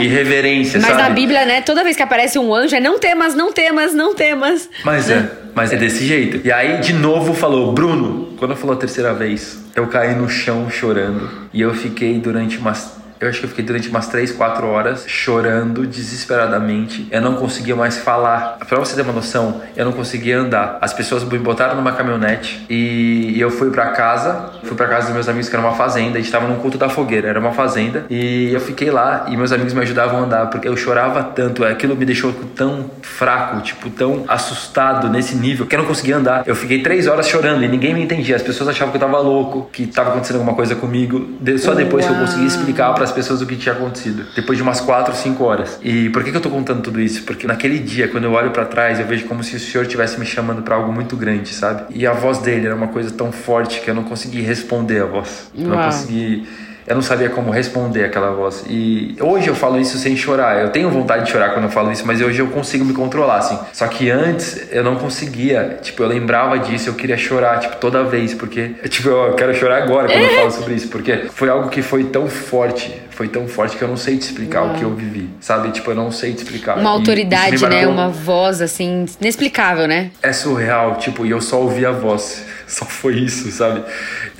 de reverência, mas sabe? Mas na Bíblia, né, toda vez que aparece um anjo é não temas, não temas, não temas. Mas é, mas é desse jeito. E aí, de novo, falou, Bruno, quando falou a terceira vez, eu caí no chão chorando e eu fiquei durante umas eu acho que eu fiquei durante umas 3, 4 horas chorando desesperadamente. Eu não conseguia mais falar. Pra você ter uma noção, eu não conseguia andar. As pessoas me botaram numa caminhonete e eu fui para casa. Fui para casa dos meus amigos, que era uma fazenda. A gente tava num culto da fogueira, era uma fazenda. E eu fiquei lá e meus amigos me ajudavam a andar porque eu chorava tanto. Aquilo me deixou tão fraco, tipo, tão assustado nesse nível que eu não conseguia andar. Eu fiquei 3 horas chorando e ninguém me entendia. As pessoas achavam que eu tava louco, que tava acontecendo alguma coisa comigo. Só depois que eu consegui explicar para as pessoas o que tinha acontecido. Depois de umas 4, 5 horas. E por que, que eu tô contando tudo isso? Porque naquele dia, quando eu olho para trás, eu vejo como se o Senhor estivesse me chamando para algo muito grande, sabe? E a voz dele era uma coisa tão forte que eu não consegui responder a voz. Eu não consegui eu não sabia como responder aquela voz. E hoje eu falo isso sem chorar. Eu tenho vontade de chorar quando eu falo isso, mas hoje eu consigo me controlar, assim. Só que antes eu não conseguia. Tipo, eu lembrava disso, eu queria chorar, tipo, toda vez, porque, tipo, eu quero chorar agora quando eu falo sobre isso, porque foi algo que foi tão forte, foi tão forte que eu não sei te explicar Uau. o que eu vivi, sabe? Tipo, eu não sei te explicar. Uma autoridade, né? Uma voz, assim, inexplicável, né? É surreal, tipo, e eu só ouvi a voz. *laughs* Só foi isso, sabe?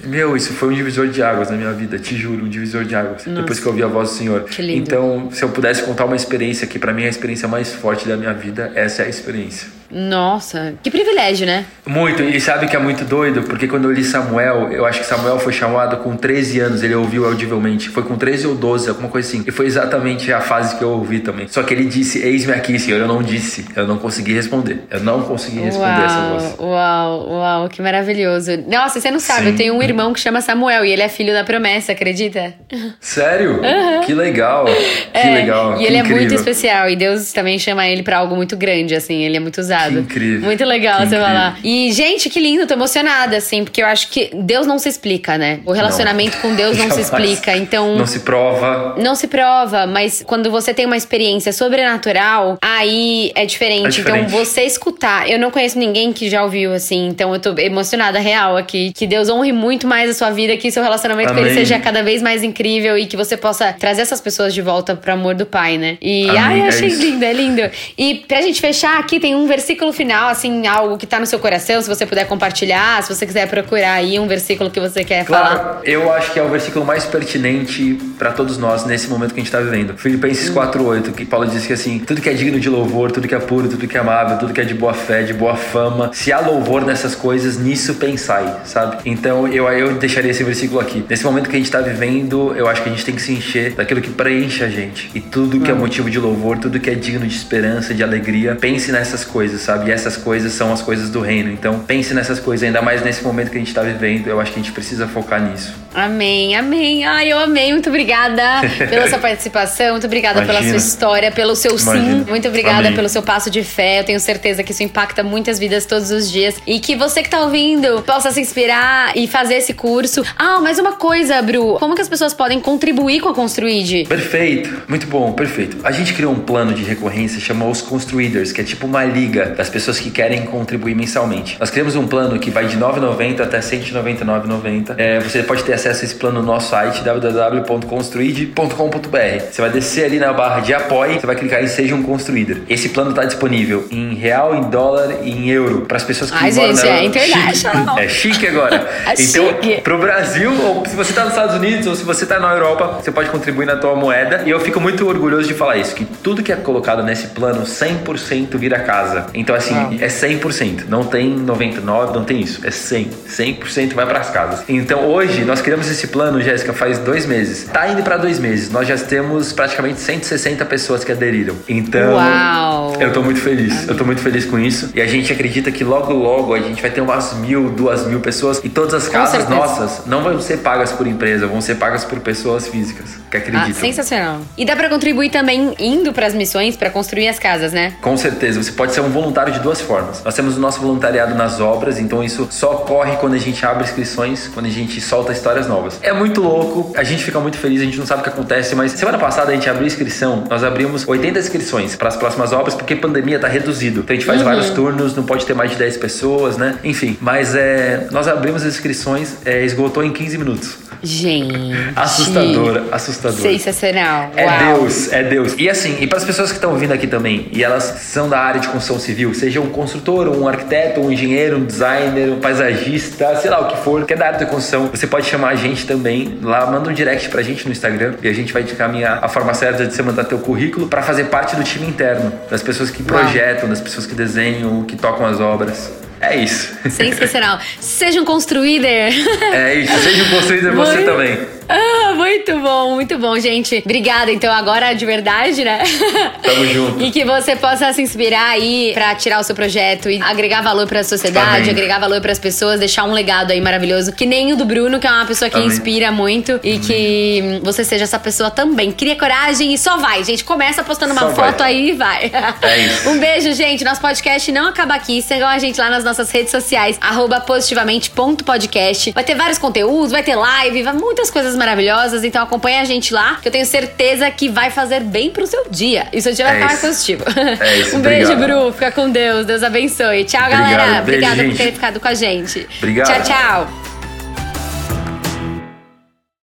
Meu, isso foi um divisor de águas na minha vida, te juro, um divisor de águas. Nossa. Depois que eu ouvi a voz do Senhor. Que lindo. Então, se eu pudesse contar uma experiência que para mim é a experiência mais forte da minha vida, essa é a experiência. Nossa, que privilégio, né? Muito, e sabe que é muito doido, porque quando eu li Samuel, eu acho que Samuel foi chamado com 13 anos, ele ouviu audivelmente. Foi com 13 ou 12, alguma coisa assim. E foi exatamente a fase que eu ouvi também. Só que ele disse: Eis-me aqui, Senhor. Eu não disse, eu não consegui responder. Eu não consegui responder uau, essa voz. Uau, uau, que maravilhoso. Nossa, você não sabe, Sim. eu tenho um irmão que chama Samuel e ele é filho da promessa, acredita? Sério? Uhum. Que legal. É, que legal. E ele incrível. é muito especial e Deus também chama ele para algo muito grande, assim. Ele é muito usado. Que incrível. Muito legal que você incrível. falar. E, gente, que lindo, tô emocionada, assim, porque eu acho que Deus não se explica, né? O relacionamento não. com Deus não se explica. Então. Não se prova. Não se prova, mas quando você tem uma experiência sobrenatural, aí é diferente. É diferente. Então, você escutar. Eu não conheço ninguém que já ouviu, assim, então eu tô emocionada real aqui. Que Deus honre muito mais a sua vida, que seu relacionamento Amém. com ele seja cada vez mais incrível e que você possa trazer essas pessoas de volta pro amor do Pai, né? E Amém. ai, eu É achei isso. lindo, é lindo. E pra gente fechar aqui, tem um versículo final, assim, algo que tá no seu coração, se você puder compartilhar, se você quiser procurar aí um versículo que você quer falar. Claro, eu acho que é o versículo mais pertinente para todos nós nesse momento que a gente está vivendo. Hum. Filipenses 4:8, que Paulo diz que assim, tudo que é digno de louvor, tudo que é puro, tudo que é amável, tudo que é de boa fé, de boa fama, se há louvor nessas coisas, nisso pensai, sabe? Então eu eu deixaria esse versículo aqui. Nesse momento que a gente está vivendo, eu acho que a gente tem que se encher daquilo que preenche a gente. E tudo que é Hum. motivo de louvor, tudo que é digno de esperança, de alegria, pense nessas coisas. Coisas, sabe? E essas coisas são as coisas do reino. Então pense nessas coisas, ainda mais nesse momento que a gente está vivendo. Eu acho que a gente precisa focar nisso. Amém, amém. Ai, eu amei. Muito obrigada *laughs* pela sua participação, muito obrigada Imagina. pela sua história, pelo seu Imagina. sim. Muito obrigada amém. pelo seu passo de fé. Eu tenho certeza que isso impacta muitas vidas todos os dias. E que você que tá ouvindo possa se inspirar e fazer esse curso. Ah, mais uma coisa, Bru. Como que as pessoas podem contribuir com a Construid? Perfeito. Muito bom, perfeito. A gente criou um plano de recorrência chamado Os Construiders, que é tipo uma liga das pessoas que querem contribuir mensalmente. Nós criamos um plano que vai de R$ 9,90 até R$ 199,90. É, você pode ter acesso a esse plano no nosso site www.construid.com.br. Você vai descer ali na barra de apoie, você vai clicar em Seja um Construíder. Esse plano está disponível em real, em dólar e em euro para as pessoas que Ai, moram gente, na é. É chique agora. *laughs* é então, chique. pro Brasil, ou se você está nos Estados Unidos, ou se você está na Europa, você pode contribuir na tua moeda. E eu fico muito orgulhoso de falar isso, que tudo que é colocado nesse plano, 100% vira casa. Então, assim, é 100%. Não tem 99, não tem isso. É 100. 100% vai para as casas. Então, hoje, nós criamos esse plano, Jéssica, faz dois meses. Tá indo para dois meses. Nós já temos praticamente 160 pessoas que aderiram. Então, Uau. eu tô muito feliz. Eu tô muito feliz com isso. E a gente acredita que logo, logo a gente vai ter umas mil, duas mil pessoas. E todas as casas nossas não vão ser pagas por empresa, vão ser pagas por pessoas físicas que acreditam. Ah, sensacional. E dá para contribuir também indo para as missões para construir as casas, né? Com certeza. Você pode ser um voluntário de duas formas. Nós temos o nosso voluntariado nas obras, então isso só ocorre quando a gente abre inscrições, quando a gente solta histórias novas. É muito louco, a gente fica muito feliz, a gente não sabe o que acontece, mas semana passada a gente abriu inscrição, nós abrimos 80 inscrições para as próximas obras, porque pandemia tá reduzido. Então a gente faz uhum. vários turnos, não pode ter mais de 10 pessoas, né? Enfim, mas é, nós abrimos as inscrições, é, esgotou em 15 minutos. Gente. Assustadora, assustadora. Sensacional. É Uau. Deus, é Deus. E assim, e para as pessoas que estão vindo aqui também, e elas são da área de construção civil, seja um construtor, um arquiteto, um engenheiro, um designer, um paisagista, sei lá o que for, que é da área de construção, você pode chamar a gente também lá, manda um direct pra gente no Instagram e a gente vai te caminhar a forma certa de você mandar teu currículo para fazer parte do time interno, das pessoas que projetam, Uau. das pessoas que desenham, que tocam as obras. É isso. Sensacional. Seja um construíder. É isso. Seja um construíder você também. Ah, muito bom, muito bom, gente. Obrigada, então, agora de verdade, né? Tamo junto. *laughs* e que você possa se inspirar aí pra tirar o seu projeto e agregar valor pra sociedade, Amém. agregar valor pras pessoas, deixar um legado aí maravilhoso. Que nem o do Bruno, que é uma pessoa que Amém. inspira muito. E Amém. que você seja essa pessoa também. Cria coragem e só vai, gente. Começa postando uma só foto vai. aí e vai. É isso. *laughs* um beijo, gente. Nosso podcast não acaba aqui. Sigam a gente lá nas nossas redes sociais, arroba positivamente.podcast. Vai ter vários conteúdos, vai ter live, vai muitas coisas maravilhosas. Então acompanha a gente lá, que eu tenho certeza que vai fazer bem pro seu dia. E o seu dia vai é ficar mais positivo. É isso, *laughs* um beijo, Bru. Fica com Deus. Deus abençoe. Tchau, Obrigado, galera. Obrigada por ter ficado com a gente. Obrigado. Tchau, tchau.